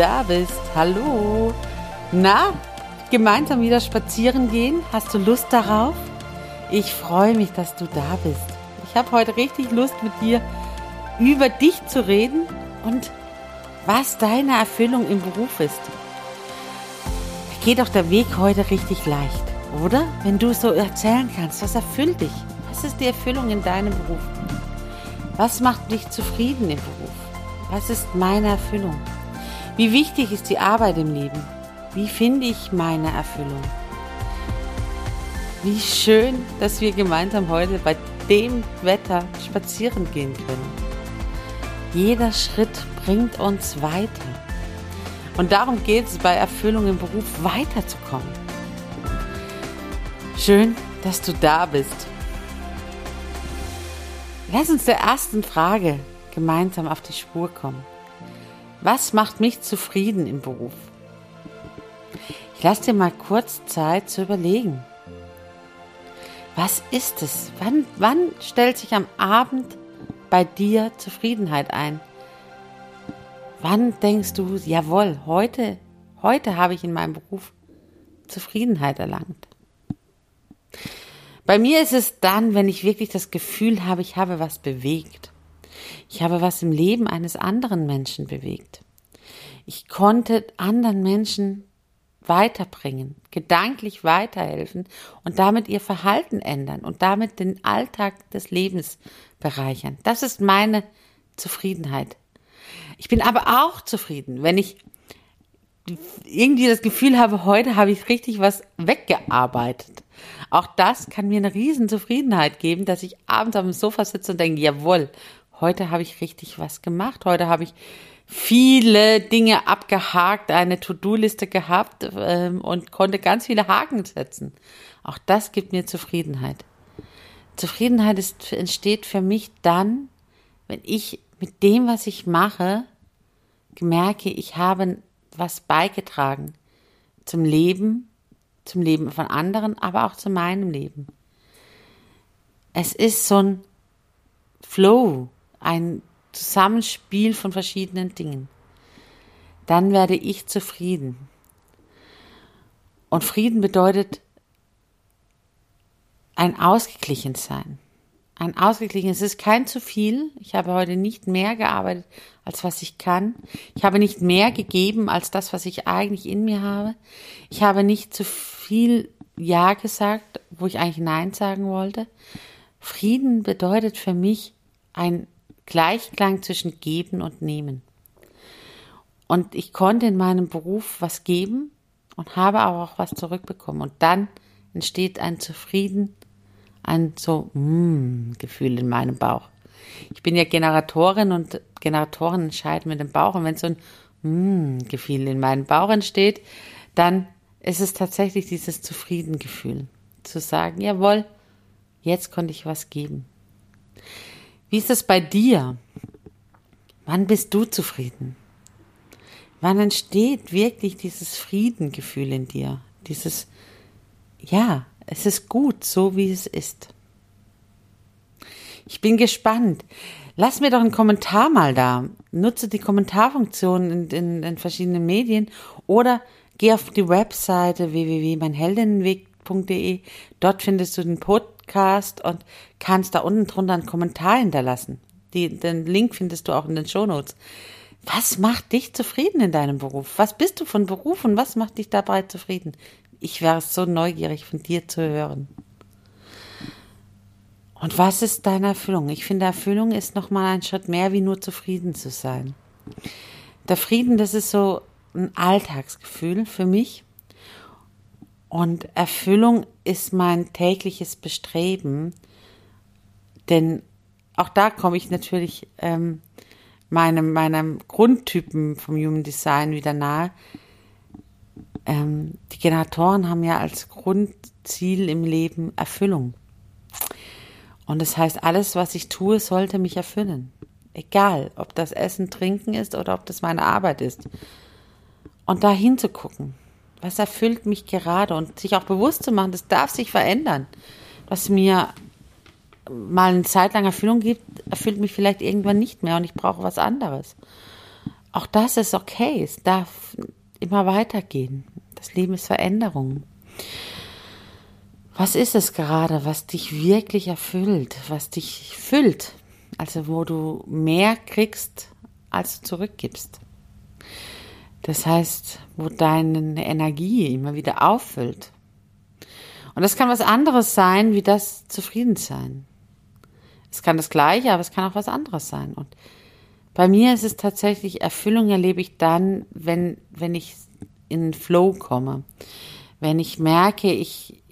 Da bist. Hallo. Na, gemeinsam wieder spazieren gehen? Hast du Lust darauf? Ich freue mich, dass du da bist. Ich habe heute richtig Lust mit dir über dich zu reden und was deine Erfüllung im Beruf ist. Geht doch der Weg heute richtig leicht, oder? Wenn du so erzählen kannst, was erfüllt dich? Was ist die Erfüllung in deinem Beruf? Was macht dich zufrieden im Beruf? Was ist meine Erfüllung? Wie wichtig ist die Arbeit im Leben? Wie finde ich meine Erfüllung? Wie schön, dass wir gemeinsam heute bei dem Wetter spazieren gehen können. Jeder Schritt bringt uns weiter. Und darum geht es bei Erfüllung im Beruf weiterzukommen. Schön, dass du da bist. Lass uns der ersten Frage gemeinsam auf die Spur kommen. Was macht mich zufrieden im Beruf? Ich lasse dir mal kurz Zeit zu überlegen. Was ist es? Wann, wann stellt sich am Abend bei dir Zufriedenheit ein? Wann denkst du, jawohl, heute, heute habe ich in meinem Beruf Zufriedenheit erlangt? Bei mir ist es dann, wenn ich wirklich das Gefühl habe, ich habe was bewegt. Ich habe was im Leben eines anderen Menschen bewegt. Ich konnte anderen Menschen weiterbringen, gedanklich weiterhelfen und damit ihr Verhalten ändern und damit den Alltag des Lebens bereichern. Das ist meine Zufriedenheit. Ich bin aber auch zufrieden, wenn ich irgendwie das Gefühl habe, heute habe ich richtig was weggearbeitet. Auch das kann mir eine riesen Zufriedenheit geben, dass ich abends am Sofa sitze und denke, jawohl, heute habe ich richtig was gemacht, heute habe ich viele Dinge abgehakt, eine To-Do-Liste gehabt ähm, und konnte ganz viele Haken setzen. Auch das gibt mir Zufriedenheit. Zufriedenheit ist, entsteht für mich dann, wenn ich mit dem, was ich mache, merke, ich habe was beigetragen zum Leben, zum Leben von anderen, aber auch zu meinem Leben. Es ist so ein Flow, ein Zusammenspiel von verschiedenen Dingen. Dann werde ich zufrieden. Und Frieden bedeutet ein ausgeglichen sein. Ein ausgeglichen, es ist kein zu viel. Ich habe heute nicht mehr gearbeitet, als was ich kann. Ich habe nicht mehr gegeben, als das, was ich eigentlich in mir habe. Ich habe nicht zu viel Ja gesagt, wo ich eigentlich Nein sagen wollte. Frieden bedeutet für mich ein Gleichklang zwischen Geben und Nehmen. Und ich konnte in meinem Beruf was geben und habe aber auch was zurückbekommen. Und dann entsteht ein Zufrieden, ein so mm, Gefühl in meinem Bauch. Ich bin ja Generatorin und Generatoren entscheiden mit dem Bauch. Und wenn so ein mm, Gefühl in meinem Bauch entsteht, dann ist es tatsächlich dieses Zufriedengefühl. Zu sagen, jawohl, jetzt konnte ich was geben. Wie ist es bei dir? Wann bist du zufrieden? Wann entsteht wirklich dieses Friedengefühl in dir? Dieses, ja, es ist gut, so wie es ist. Ich bin gespannt. Lass mir doch einen Kommentar mal da. Nutze die Kommentarfunktion in, in, in verschiedenen Medien oder geh auf die Webseite www.meinheldinnenweg.de. Dort findest du den Podcast Podcast und kannst da unten drunter einen Kommentar hinterlassen. Die, den Link findest du auch in den Shownotes. Was macht dich zufrieden in deinem Beruf? Was bist du von Beruf und was macht dich dabei zufrieden? Ich wäre so neugierig von dir zu hören. Und was ist deine Erfüllung? Ich finde, Erfüllung ist nochmal ein Schritt mehr, wie nur zufrieden zu sein. Der Frieden, das ist so ein Alltagsgefühl für mich. Und Erfüllung ist mein tägliches Bestreben, denn auch da komme ich natürlich ähm, meinem, meinem Grundtypen vom Human Design wieder nahe. Ähm, die Generatoren haben ja als Grundziel im Leben Erfüllung. Und das heißt, alles, was ich tue, sollte mich erfüllen. Egal, ob das Essen, Trinken ist oder ob das meine Arbeit ist. Und da hinzugucken, was erfüllt mich gerade und sich auch bewusst zu machen, das darf sich verändern. Was mir mal eine Zeit lang Erfüllung gibt, erfüllt mich vielleicht irgendwann nicht mehr und ich brauche was anderes. Auch das ist okay. Es darf immer weitergehen. Das Leben ist Veränderung. Was ist es gerade, was dich wirklich erfüllt, was dich füllt? Also wo du mehr kriegst, als du zurückgibst. Das heißt, wo deine Energie immer wieder auffüllt. Und das kann was anderes sein, wie das Zufriedensein. Es kann das Gleiche, aber es kann auch was anderes sein. Und bei mir ist es tatsächlich, Erfüllung erlebe ich dann, wenn, wenn ich in Flow komme. Wenn ich merke, ich,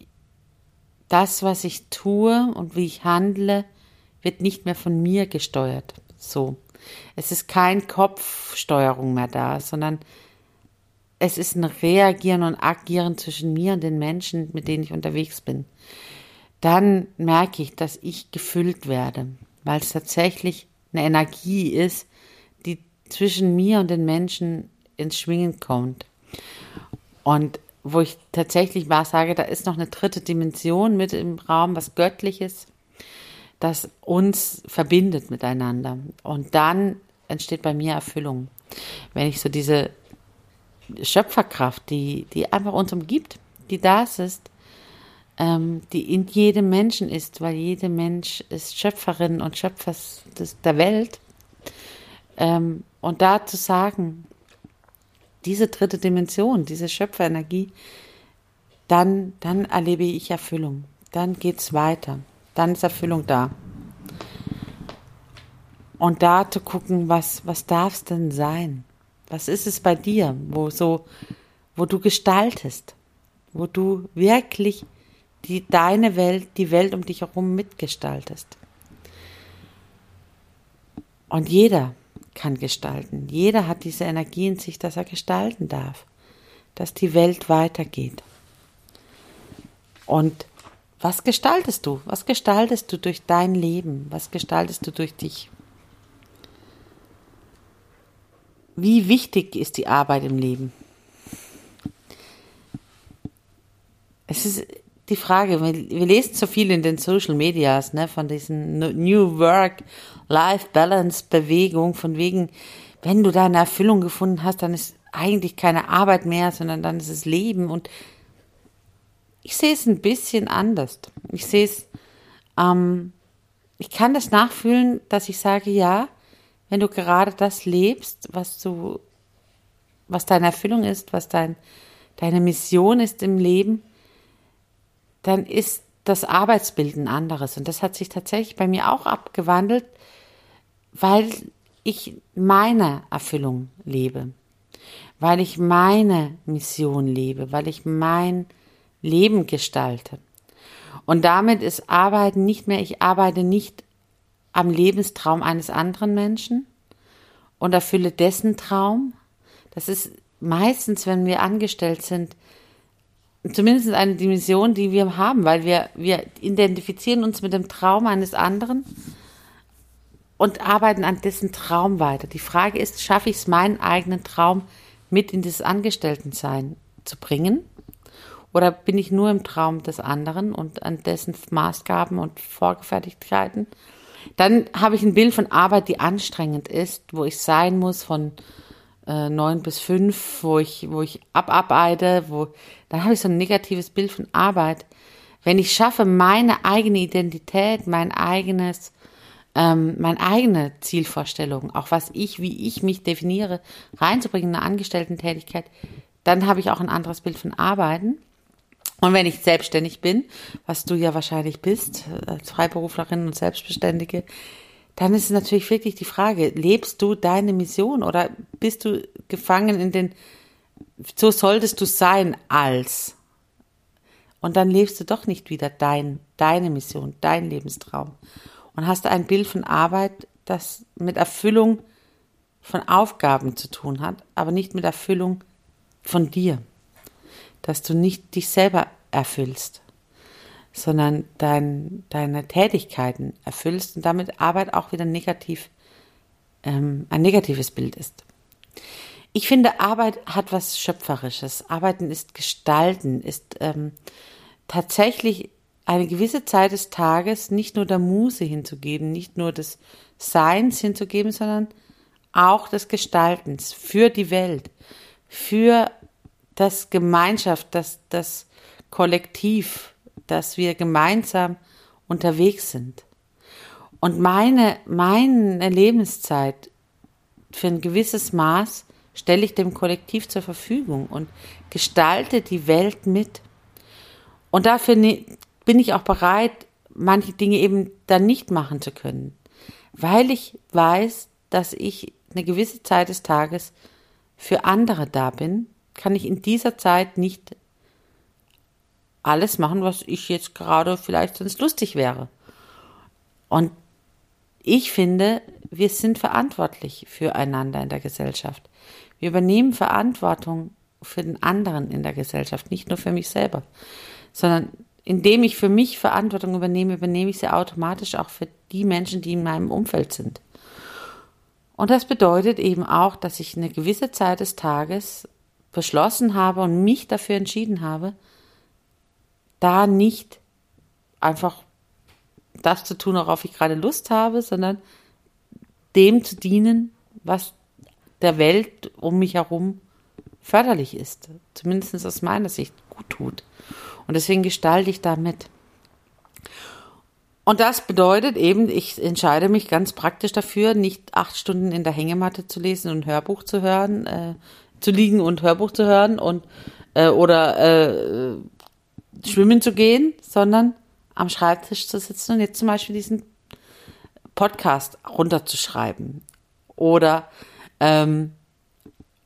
das, was ich tue und wie ich handle, wird nicht mehr von mir gesteuert. So. Es ist kein Kopfsteuerung mehr da, sondern es ist ein Reagieren und Agieren zwischen mir und den Menschen, mit denen ich unterwegs bin dann merke ich, dass ich gefüllt werde, weil es tatsächlich eine Energie ist, die zwischen mir und den Menschen ins Schwingen kommt. Und wo ich tatsächlich mal sage, da ist noch eine dritte Dimension mit im Raum, was Göttliches, das uns verbindet miteinander. Und dann entsteht bei mir Erfüllung. Wenn ich so diese Schöpferkraft, die, die einfach uns umgibt, die da ist, ähm, die in jedem Menschen ist, weil jeder Mensch ist Schöpferin und Schöpfer der Welt. Ähm, und da zu sagen, diese dritte Dimension, diese Schöpferenergie, dann, dann erlebe ich Erfüllung. Dann geht es weiter. Dann ist Erfüllung da. Und da zu gucken, was, was darf es denn sein? Was ist es bei dir, wo so, wo du gestaltest, wo du wirklich die deine Welt, die Welt um dich herum mitgestaltest. Und jeder kann gestalten. Jeder hat diese Energie in sich, dass er gestalten darf, dass die Welt weitergeht. Und was gestaltest du? Was gestaltest du durch dein Leben? Was gestaltest du durch dich? Wie wichtig ist die Arbeit im Leben? Es ist die Frage, wir, wir lesen so viel in den Social Medias, ne, von diesen New Work, Life Balance Bewegung, von wegen, wenn du deine Erfüllung gefunden hast, dann ist eigentlich keine Arbeit mehr, sondern dann ist es Leben und ich sehe es ein bisschen anders. Ich sehe es, ähm, ich kann das nachfühlen, dass ich sage, ja, wenn du gerade das lebst, was du, was deine Erfüllung ist, was dein, deine Mission ist im Leben, dann ist das Arbeitsbild ein anderes. Und das hat sich tatsächlich bei mir auch abgewandelt, weil ich meine Erfüllung lebe, weil ich meine Mission lebe, weil ich mein Leben gestalte. Und damit ist Arbeiten nicht mehr, ich arbeite nicht am Lebenstraum eines anderen Menschen und erfülle dessen Traum. Das ist meistens, wenn wir angestellt sind, zumindest eine Dimension, die wir haben, weil wir, wir identifizieren uns mit dem Traum eines anderen und arbeiten an dessen Traum weiter. Die Frage ist, schaffe ich es, meinen eigenen Traum mit in das Angestelltensein zu bringen? Oder bin ich nur im Traum des anderen und an dessen Maßgaben und Vorgefertigkeiten? Dann habe ich ein Bild von Arbeit, die anstrengend ist, wo ich sein muss von äh, neun bis fünf, wo ich, wo ich abarbeite, wo, dann habe ich so ein negatives Bild von Arbeit. Wenn ich schaffe, meine eigene Identität, mein eigenes, ähm, meine eigene Zielvorstellung, auch was ich, wie ich mich definiere, reinzubringen in eine Angestellten-Tätigkeit, dann habe ich auch ein anderes Bild von Arbeiten. Und wenn ich selbstständig bin, was du ja wahrscheinlich bist, als Freiberuflerin und Selbstbeständige, dann ist natürlich wirklich die Frage, lebst du deine Mission oder bist du gefangen in den, so solltest du sein als. Und dann lebst du doch nicht wieder dein, deine Mission, dein Lebenstraum. Und hast ein Bild von Arbeit, das mit Erfüllung von Aufgaben zu tun hat, aber nicht mit Erfüllung von dir. Dass du nicht dich selber erfüllst sondern dein, deine Tätigkeiten erfüllst und damit Arbeit auch wieder negativ, ähm, ein negatives Bild ist. Ich finde, Arbeit hat was Schöpferisches. Arbeiten ist Gestalten, ist ähm, tatsächlich eine gewisse Zeit des Tages nicht nur der Muse hinzugeben, nicht nur des Seins hinzugeben, sondern auch des Gestaltens für die Welt, für das Gemeinschaft, das, das Kollektiv, dass wir gemeinsam unterwegs sind. Und meine, meine Lebenszeit für ein gewisses Maß stelle ich dem Kollektiv zur Verfügung und gestalte die Welt mit. Und dafür bin ich auch bereit, manche Dinge eben dann nicht machen zu können, weil ich weiß, dass ich eine gewisse Zeit des Tages für andere da bin, kann ich in dieser Zeit nicht alles machen, was ich jetzt gerade vielleicht sonst lustig wäre. Und ich finde, wir sind verantwortlich füreinander in der Gesellschaft. Wir übernehmen Verantwortung für den anderen in der Gesellschaft, nicht nur für mich selber, sondern indem ich für mich Verantwortung übernehme, übernehme ich sie automatisch auch für die Menschen, die in meinem Umfeld sind. Und das bedeutet eben auch, dass ich eine gewisse Zeit des Tages beschlossen habe und mich dafür entschieden habe, da nicht einfach das zu tun, worauf ich gerade Lust habe, sondern dem zu dienen, was der Welt um mich herum förderlich ist. Zumindest aus meiner Sicht gut tut. Und deswegen gestalte ich damit. Und das bedeutet eben, ich entscheide mich ganz praktisch dafür, nicht acht Stunden in der Hängematte zu lesen und Hörbuch zu hören, äh, zu liegen und Hörbuch zu hören und äh, oder äh, schwimmen zu gehen, sondern am Schreibtisch zu sitzen und jetzt zum Beispiel diesen Podcast runterzuschreiben oder ähm,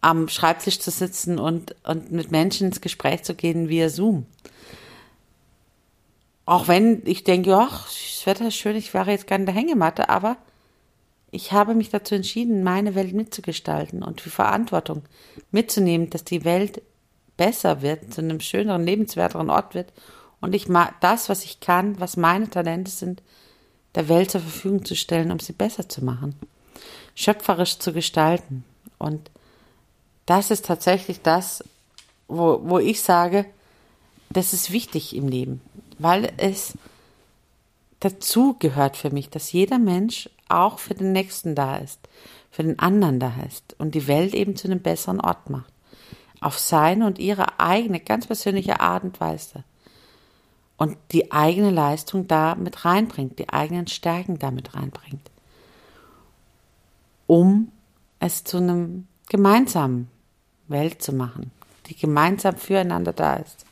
am Schreibtisch zu sitzen und, und mit Menschen ins Gespräch zu gehen via Zoom. Auch wenn ich denke, ach, das Wetter ist schön, ich wäre jetzt gerne in der Hängematte, aber ich habe mich dazu entschieden, meine Welt mitzugestalten und die Verantwortung mitzunehmen, dass die Welt besser wird, zu einem schöneren, lebenswerteren Ort wird und ich mal das, was ich kann, was meine Talente sind, der Welt zur Verfügung zu stellen, um sie besser zu machen, schöpferisch zu gestalten. Und das ist tatsächlich das, wo, wo ich sage, das ist wichtig im Leben, weil es dazu gehört für mich, dass jeder Mensch auch für den Nächsten da ist, für den anderen da ist und die Welt eben zu einem besseren Ort macht auf seine und ihre eigene, ganz persönliche Art und Weise. Und die eigene Leistung da mit reinbringt, die eigenen Stärken da mit reinbringt. Um es zu einem gemeinsamen Welt zu machen, die gemeinsam füreinander da ist.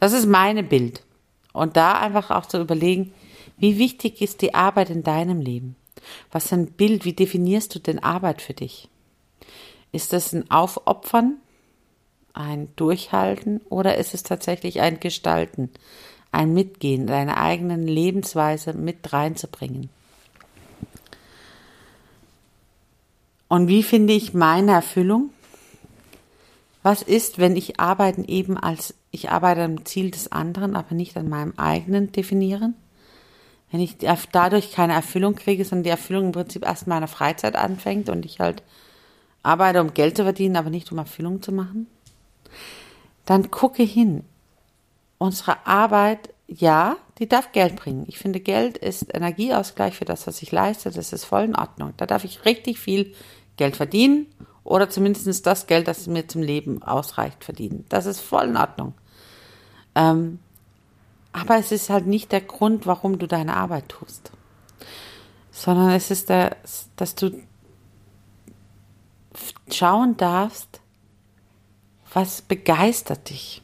Das ist meine Bild. Und da einfach auch zu überlegen, wie wichtig ist die Arbeit in deinem Leben? Was ist ein Bild? Wie definierst du denn Arbeit für dich? Ist das ein Aufopfern ein Durchhalten oder ist es tatsächlich ein Gestalten, ein Mitgehen, deine eigenen Lebensweise mit reinzubringen? Und wie finde ich meine Erfüllung? Was ist, wenn ich Arbeiten eben als ich arbeite am Ziel des anderen, aber nicht an meinem eigenen definieren? Wenn ich dadurch keine Erfüllung kriege, sondern die Erfüllung im Prinzip erst in meiner Freizeit anfängt und ich halt arbeite, um Geld zu verdienen, aber nicht um Erfüllung zu machen? dann gucke hin. Unsere Arbeit, ja, die darf Geld bringen. Ich finde, Geld ist Energieausgleich für das, was ich leiste. Das ist voll in Ordnung. Da darf ich richtig viel Geld verdienen oder zumindest das Geld, das mir zum Leben ausreicht, verdienen. Das ist voll in Ordnung. Ähm, Aber es ist halt nicht der Grund, warum du deine Arbeit tust, sondern es ist der, dass du schauen darfst, was begeistert dich.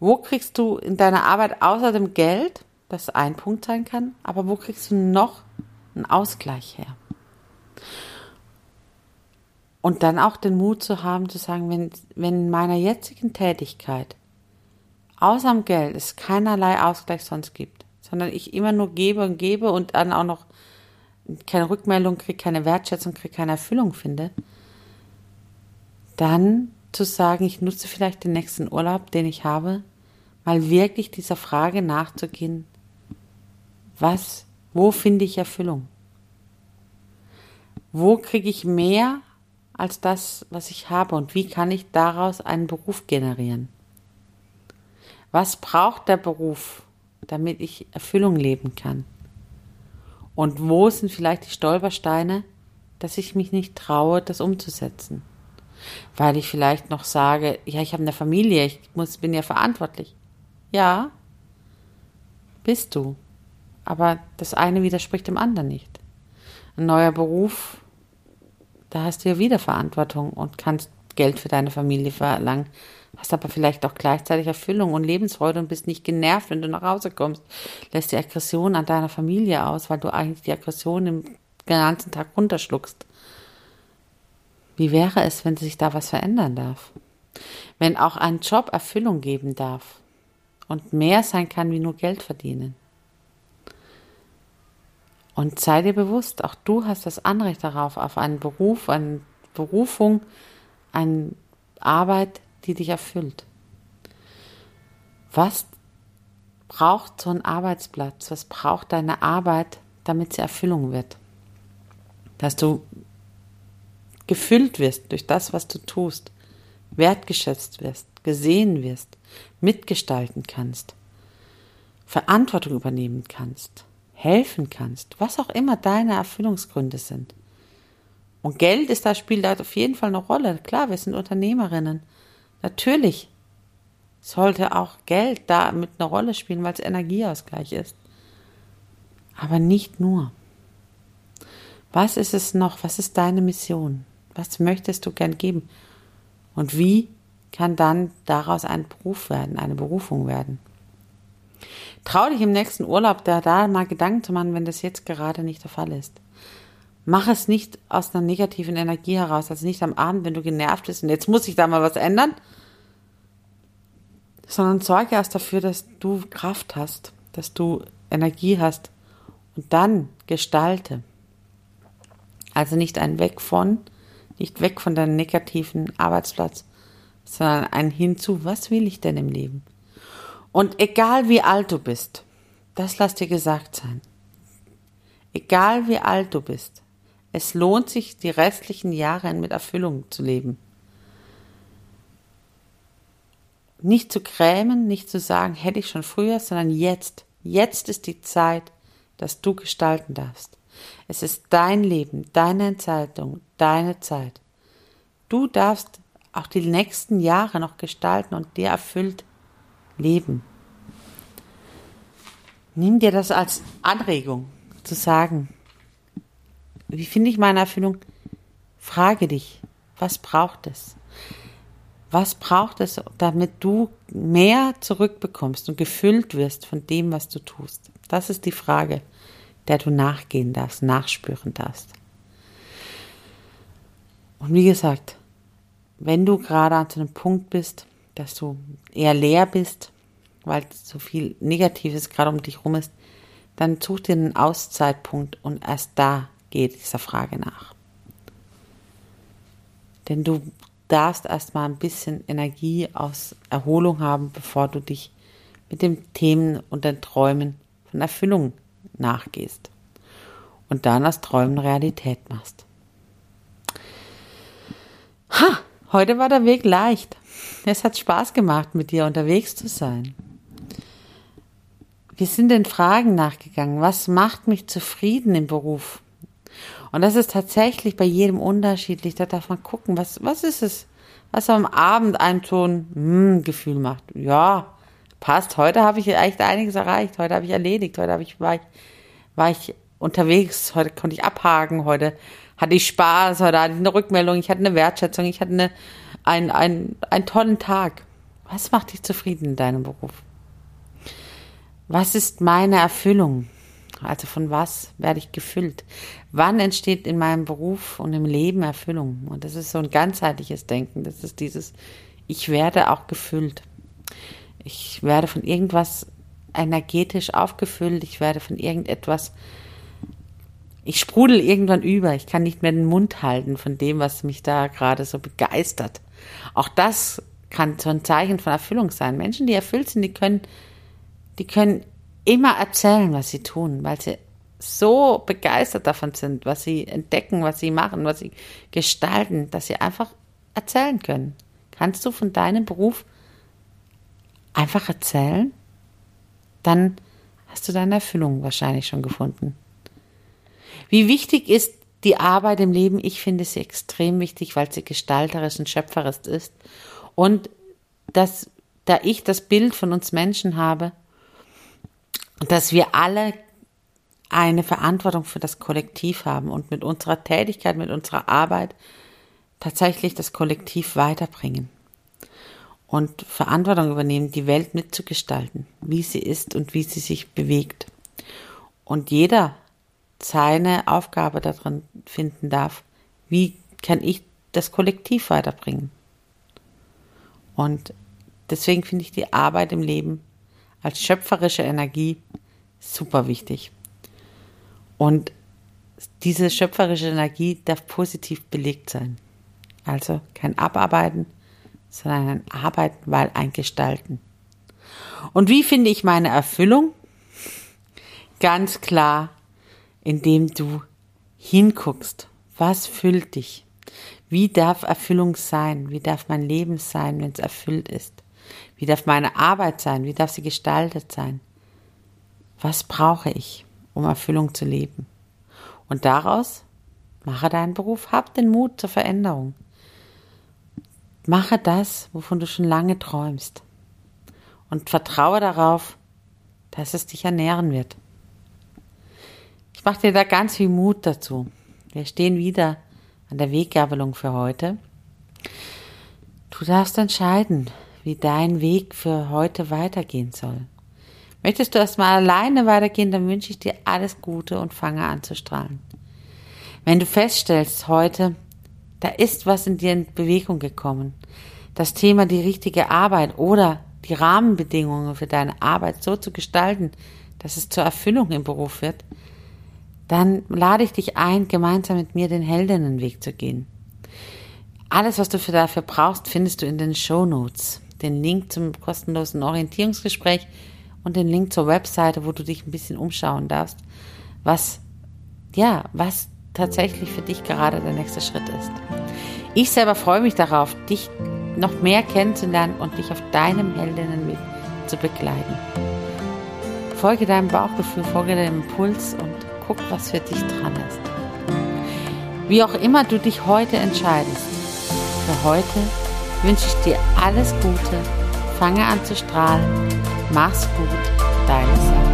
Wo kriegst du in deiner Arbeit außer dem Geld, das ein Punkt sein kann, aber wo kriegst du noch einen Ausgleich her? Und dann auch den Mut zu haben, zu sagen, wenn, wenn in meiner jetzigen Tätigkeit außer dem Geld es keinerlei Ausgleich sonst gibt, sondern ich immer nur gebe und gebe und dann auch noch keine Rückmeldung kriege, keine Wertschätzung kriege, keine Erfüllung finde, dann zu sagen, ich nutze vielleicht den nächsten Urlaub, den ich habe, mal wirklich dieser Frage nachzugehen, was, wo finde ich Erfüllung? Wo kriege ich mehr als das, was ich habe und wie kann ich daraus einen Beruf generieren? Was braucht der Beruf, damit ich Erfüllung leben kann? Und wo sind vielleicht die Stolpersteine, dass ich mich nicht traue, das umzusetzen? Weil ich vielleicht noch sage, ja, ich habe eine Familie, ich muss, bin ja verantwortlich. Ja, bist du. Aber das eine widerspricht dem anderen nicht. Ein neuer Beruf, da hast du ja wieder Verantwortung und kannst Geld für deine Familie verlangen, hast aber vielleicht auch gleichzeitig Erfüllung und Lebensfreude und bist nicht genervt, wenn du nach Hause kommst, lässt die Aggression an deiner Familie aus, weil du eigentlich die Aggression den ganzen Tag runterschluckst. Wie wäre es, wenn sich da was verändern darf? Wenn auch ein Job Erfüllung geben darf und mehr sein kann wie nur Geld verdienen. Und sei dir bewusst, auch du hast das Anrecht darauf, auf einen Beruf, eine Berufung, eine Arbeit, die dich erfüllt. Was braucht so ein Arbeitsplatz? Was braucht deine Arbeit, damit sie Erfüllung wird? Dass du gefüllt wirst durch das, was du tust, wertgeschätzt wirst, gesehen wirst, mitgestalten kannst, Verantwortung übernehmen kannst, helfen kannst, was auch immer deine Erfüllungsgründe sind. Und Geld ist da, spielt da auf jeden Fall eine Rolle. Klar, wir sind Unternehmerinnen. Natürlich sollte auch Geld da mit einer Rolle spielen, weil es Energieausgleich ist. Aber nicht nur. Was ist es noch? Was ist deine Mission? Was möchtest du gern geben? Und wie kann dann daraus ein Beruf werden, eine Berufung werden? Trau dich im nächsten Urlaub da, da mal Gedanken zu machen, wenn das jetzt gerade nicht der Fall ist. Mach es nicht aus einer negativen Energie heraus, also nicht am Abend, wenn du genervt bist und jetzt muss ich da mal was ändern, sondern sorge erst dafür, dass du Kraft hast, dass du Energie hast und dann gestalte. Also nicht ein Weg von, nicht weg von deinem negativen Arbeitsplatz, sondern ein hinzu, was will ich denn im Leben? Und egal wie alt du bist, das lass dir gesagt sein. Egal wie alt du bist, es lohnt sich, die restlichen Jahre mit Erfüllung zu leben. Nicht zu krämen, nicht zu sagen, hätte ich schon früher, sondern jetzt. Jetzt ist die Zeit, dass du gestalten darfst. Es ist dein Leben, deine Entscheidung, deine Zeit. Du darfst auch die nächsten Jahre noch gestalten und dir erfüllt leben. Nimm dir das als Anregung zu sagen, wie finde ich meine Erfüllung? Frage dich, was braucht es? Was braucht es, damit du mehr zurückbekommst und gefüllt wirst von dem, was du tust? Das ist die Frage, der du nachgehen darfst, nachspüren darfst. Und wie gesagt, wenn du gerade an so einem Punkt bist, dass du eher leer bist, weil so viel Negatives gerade um dich herum ist, dann such dir einen Auszeitpunkt und erst da Geh dieser Frage nach. Denn du darfst erstmal ein bisschen Energie aus Erholung haben, bevor du dich mit den Themen und den Träumen von Erfüllung nachgehst und dann aus Träumen Realität machst. Ha, heute war der Weg leicht. Es hat Spaß gemacht, mit dir unterwegs zu sein. Wir sind den Fragen nachgegangen. Was macht mich zufrieden im Beruf? Und das ist tatsächlich bei jedem unterschiedlich. Da darf man gucken, was, was ist es, was am Abend einem so ein hm, Gefühl macht. Ja, passt. Heute habe ich echt einiges erreicht. Heute habe ich erledigt. Heute habe ich, war ich, war ich unterwegs. Heute konnte ich abhaken. Heute hatte ich Spaß. Heute hatte ich eine Rückmeldung. Ich hatte eine Wertschätzung. Ich hatte eine, ein, ein, einen tollen Tag. Was macht dich zufrieden in deinem Beruf? Was ist meine Erfüllung? Also von was werde ich gefüllt? Wann entsteht in meinem Beruf und im Leben Erfüllung? Und das ist so ein ganzheitliches Denken. Das ist dieses, ich werde auch gefüllt. Ich werde von irgendwas energetisch aufgefüllt. Ich werde von irgendetwas, ich sprudel irgendwann über. Ich kann nicht mehr den Mund halten von dem, was mich da gerade so begeistert. Auch das kann so ein Zeichen von Erfüllung sein. Menschen, die erfüllt sind, die können, die können immer erzählen, was sie tun, weil sie so begeistert davon sind, was sie entdecken, was sie machen, was sie gestalten, dass sie einfach erzählen können. Kannst du von deinem Beruf einfach erzählen? Dann hast du deine Erfüllung wahrscheinlich schon gefunden. Wie wichtig ist die Arbeit im Leben? Ich finde sie extrem wichtig, weil sie gestalterisch und schöpferisch ist. Und dass, da ich das Bild von uns Menschen habe, dass wir alle eine Verantwortung für das Kollektiv haben und mit unserer Tätigkeit, mit unserer Arbeit tatsächlich das Kollektiv weiterbringen und Verantwortung übernehmen, die Welt mitzugestalten, wie sie ist und wie sie sich bewegt. Und jeder seine Aufgabe darin finden darf, wie kann ich das Kollektiv weiterbringen. Und deswegen finde ich die Arbeit im Leben als schöpferische Energie super wichtig. Und diese schöpferische Energie darf positiv belegt sein. Also kein Abarbeiten, sondern ein Arbeiten, weil ein Gestalten. Und wie finde ich meine Erfüllung? Ganz klar, indem du hinguckst, was füllt dich? Wie darf Erfüllung sein? Wie darf mein Leben sein, wenn es erfüllt ist? Wie darf meine Arbeit sein? Wie darf sie gestaltet sein? Was brauche ich, um Erfüllung zu leben? Und daraus mache deinen Beruf, hab den Mut zur Veränderung. Mache das, wovon du schon lange träumst. Und vertraue darauf, dass es dich ernähren wird. Ich mache dir da ganz viel Mut dazu. Wir stehen wieder an der Weggabelung für heute. Du darfst entscheiden, wie dein Weg für heute weitergehen soll. Möchtest du erstmal alleine weitergehen, dann wünsche ich dir alles Gute und fange an zu strahlen. Wenn du feststellst heute, da ist was in dir in Bewegung gekommen, das Thema die richtige Arbeit oder die Rahmenbedingungen für deine Arbeit so zu gestalten, dass es zur Erfüllung im Beruf wird, dann lade ich dich ein, gemeinsam mit mir den Heldinnenweg zu gehen. Alles, was du für dafür brauchst, findest du in den Show Notes den Link zum kostenlosen Orientierungsgespräch und den Link zur Webseite, wo du dich ein bisschen umschauen darfst, was, ja, was tatsächlich für dich gerade der nächste Schritt ist. Ich selber freue mich darauf, dich noch mehr kennenzulernen und dich auf deinem Heldinnenweg zu begleiten. Folge deinem Bauchgefühl, folge deinem Impuls und guck, was für dich dran ist. Wie auch immer du dich heute entscheidest, für heute wünsche ich dir alles Gute, fange an zu strahlen, mach's gut, deine Sarah.